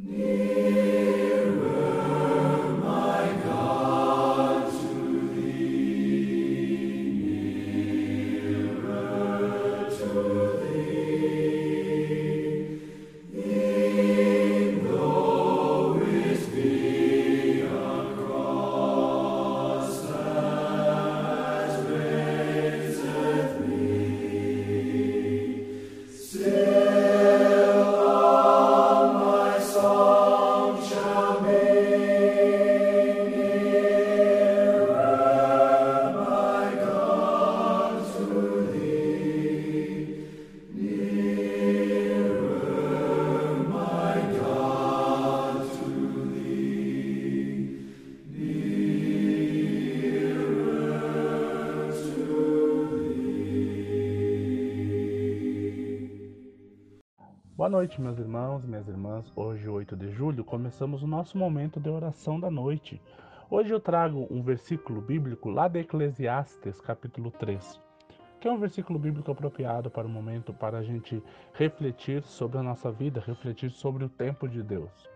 Nearer, my God. Boa noite, meus irmãos minhas irmãs. Hoje, 8 de julho, começamos o nosso momento de oração da noite. Hoje eu trago um versículo bíblico lá de Eclesiastes, capítulo 3, que é um versículo bíblico apropriado para o momento para a gente refletir sobre a nossa vida, refletir sobre o tempo de Deus.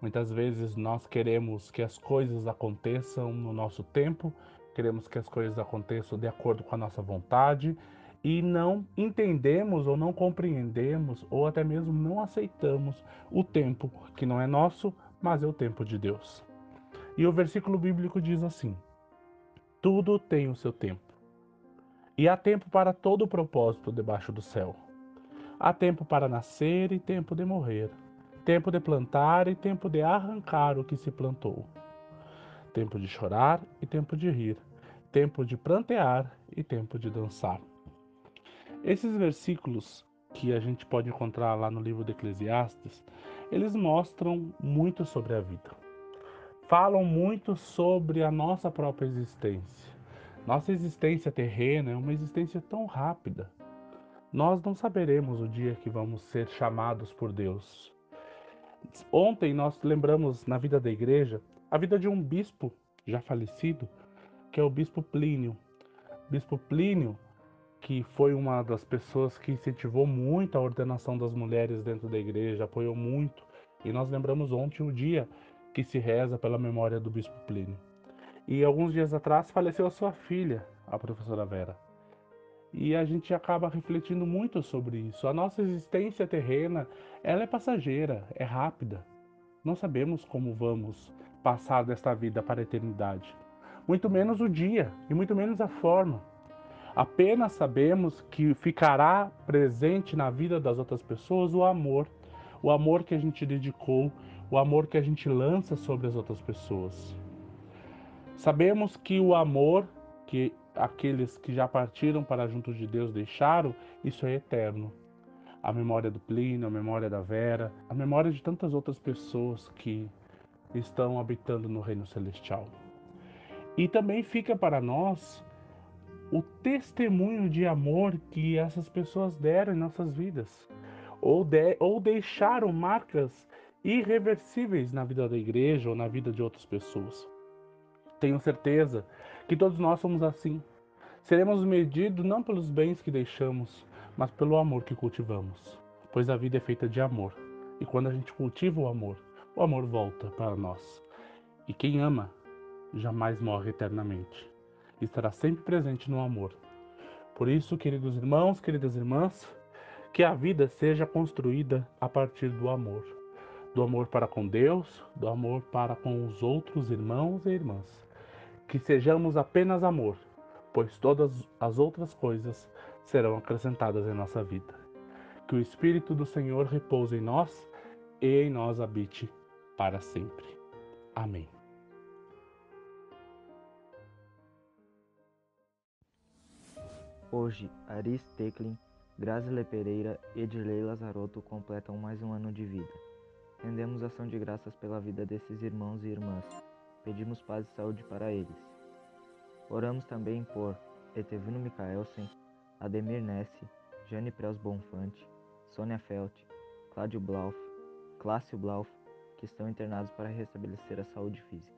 Muitas vezes nós queremos que as coisas aconteçam no nosso tempo, queremos que as coisas aconteçam de acordo com a nossa vontade e não entendemos ou não compreendemos ou até mesmo não aceitamos o tempo que não é nosso, mas é o tempo de Deus. E o versículo bíblico diz assim: Tudo tem o seu tempo. E há tempo para todo o propósito debaixo do céu. Há tempo para nascer e tempo de morrer. Tempo de plantar e tempo de arrancar o que se plantou. Tempo de chorar e tempo de rir. Tempo de plantear e tempo de dançar. Esses versículos que a gente pode encontrar lá no livro de Eclesiastes, eles mostram muito sobre a vida. Falam muito sobre a nossa própria existência. Nossa existência terrena é uma existência tão rápida. Nós não saberemos o dia que vamos ser chamados por Deus. Ontem nós lembramos na vida da igreja a vida de um bispo já falecido, que é o bispo Plínio. Bispo Plínio que foi uma das pessoas que incentivou muito a ordenação das mulheres dentro da igreja, apoiou muito. E nós lembramos ontem o dia que se reza pela memória do bispo Plínio. E alguns dias atrás faleceu a sua filha, a professora Vera. E a gente acaba refletindo muito sobre isso. A nossa existência terrena, ela é passageira, é rápida. Não sabemos como vamos passar desta vida para a eternidade. Muito menos o dia e muito menos a forma. Apenas sabemos que ficará presente na vida das outras pessoas o amor, o amor que a gente dedicou, o amor que a gente lança sobre as outras pessoas. Sabemos que o amor que aqueles que já partiram para junto de Deus deixaram, isso é eterno. A memória do Plínio, a memória da Vera, a memória de tantas outras pessoas que estão habitando no reino celestial. E também fica para nós o testemunho de amor que essas pessoas deram em nossas vidas, ou, de, ou deixaram marcas irreversíveis na vida da igreja ou na vida de outras pessoas. Tenho certeza que todos nós somos assim. Seremos medidos não pelos bens que deixamos, mas pelo amor que cultivamos. Pois a vida é feita de amor. E quando a gente cultiva o amor, o amor volta para nós. E quem ama jamais morre eternamente estará sempre presente no amor. Por isso, queridos irmãos, queridas irmãs, que a vida seja construída a partir do amor. Do amor para com Deus, do amor para com os outros irmãos e irmãs. Que sejamos apenas amor, pois todas as outras coisas serão acrescentadas em nossa vida. Que o Espírito do Senhor repouse em nós e em nós habite para sempre. Amém. Hoje, Aris Teclin, Grazi Pereira e Edirley Lazarotto completam mais um ano de vida. Rendemos ação de graças pela vida desses irmãos e irmãs. Pedimos paz e saúde para eles. Oramos também por Etevino Micaelsen, Ademir Nesse, Jane Preus Bonfante, Sônia Felt, Cláudio Blauf, Clássio Blauf, que estão internados para restabelecer a saúde física.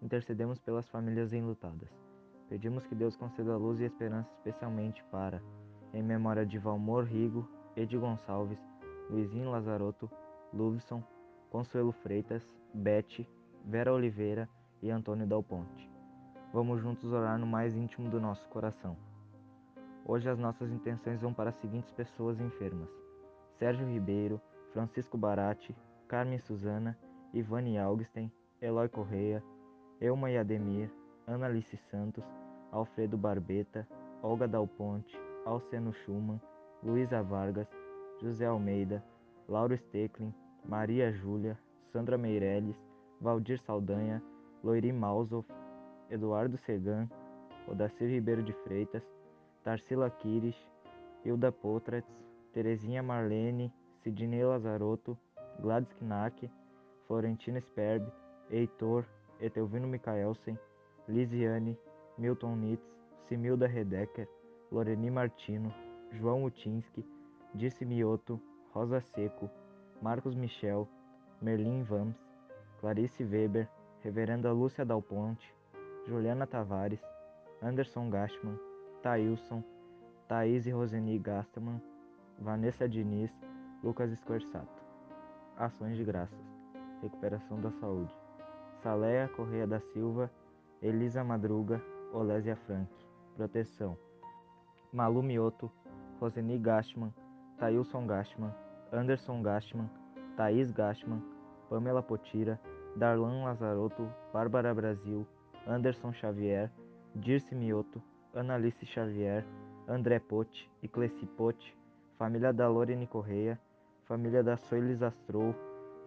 Intercedemos pelas famílias enlutadas. Pedimos que Deus conceda luz e esperança especialmente para, em memória de Valmor Rigo, Edi Gonçalves, Luizinho Lazarotto, Luvson, Consuelo Freitas, Bete, Vera Oliveira e Antônio Dal Ponte. Vamos juntos orar no mais íntimo do nosso coração. Hoje as nossas intenções vão para as seguintes pessoas enfermas: Sérgio Ribeiro, Francisco Barati, Carmen Suzana, Ivane Augustin, Eloy Correia, Elma Yademir, Ana Alice Santos, Alfredo Barbeta, Olga Dal Ponte, Alceno Schumann, Luísa Vargas, José Almeida, Lauro Stecklin, Maria Júlia, Sandra Meirelles, Valdir Saldanha, Loiri Mausov, Eduardo Segan, Odacir Ribeiro de Freitas, Tarsila Quires, Hilda Potratz, Terezinha Marlene, Sidney Lazarotto, Gladys Knack, Florentina Sperb, Heitor, Etelvino Micaelsen, Lisiane, Milton Nitz, Similda Redecker, Loreni Martino, João Utinski, Disse Mioto, Rosa Seco, Marcos Michel, Merlin Vams, Clarice Weber, Reverenda Lúcia Dal Ponte, Juliana Tavares, Anderson Gastman, Thailson, Thaís e Roseni Gastaman, Vanessa Diniz, Lucas Escorsato. Ações de graças. Recuperação da saúde. Saleia Correia da Silva, Elisa Madruga, Olésia Frank. Proteção. Malu Mioto, Roseni Gastman, Thailson Gastman, Anderson Gastman, Thaís Gastman, Pamela Potira, Darlan Lazarotto, Bárbara Brasil, Anderson Xavier, Dirce Mioto, Analice Xavier, André Pote e Cleci Pote, família da Lorene Correia, família da Soilis Astrou,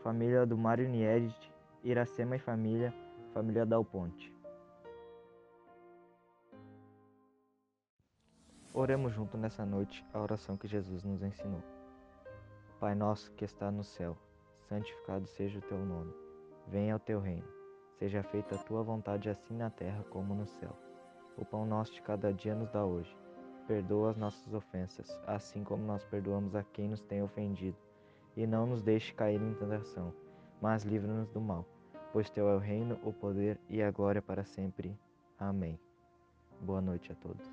família do Mário Niedit, Iracema e família, família Dal Ponte. Oremos junto nessa noite a oração que Jesus nos ensinou. Pai nosso que está no céu, santificado seja o teu nome. Venha o teu reino. Seja feita a tua vontade assim na terra como no céu. O pão nosso de cada dia nos dá hoje. Perdoa as nossas ofensas, assim como nós perdoamos a quem nos tem ofendido. E não nos deixe cair em tentação, mas livra-nos do mal. Pois teu é o reino, o poder e a glória para sempre. Amém. Boa noite a todos.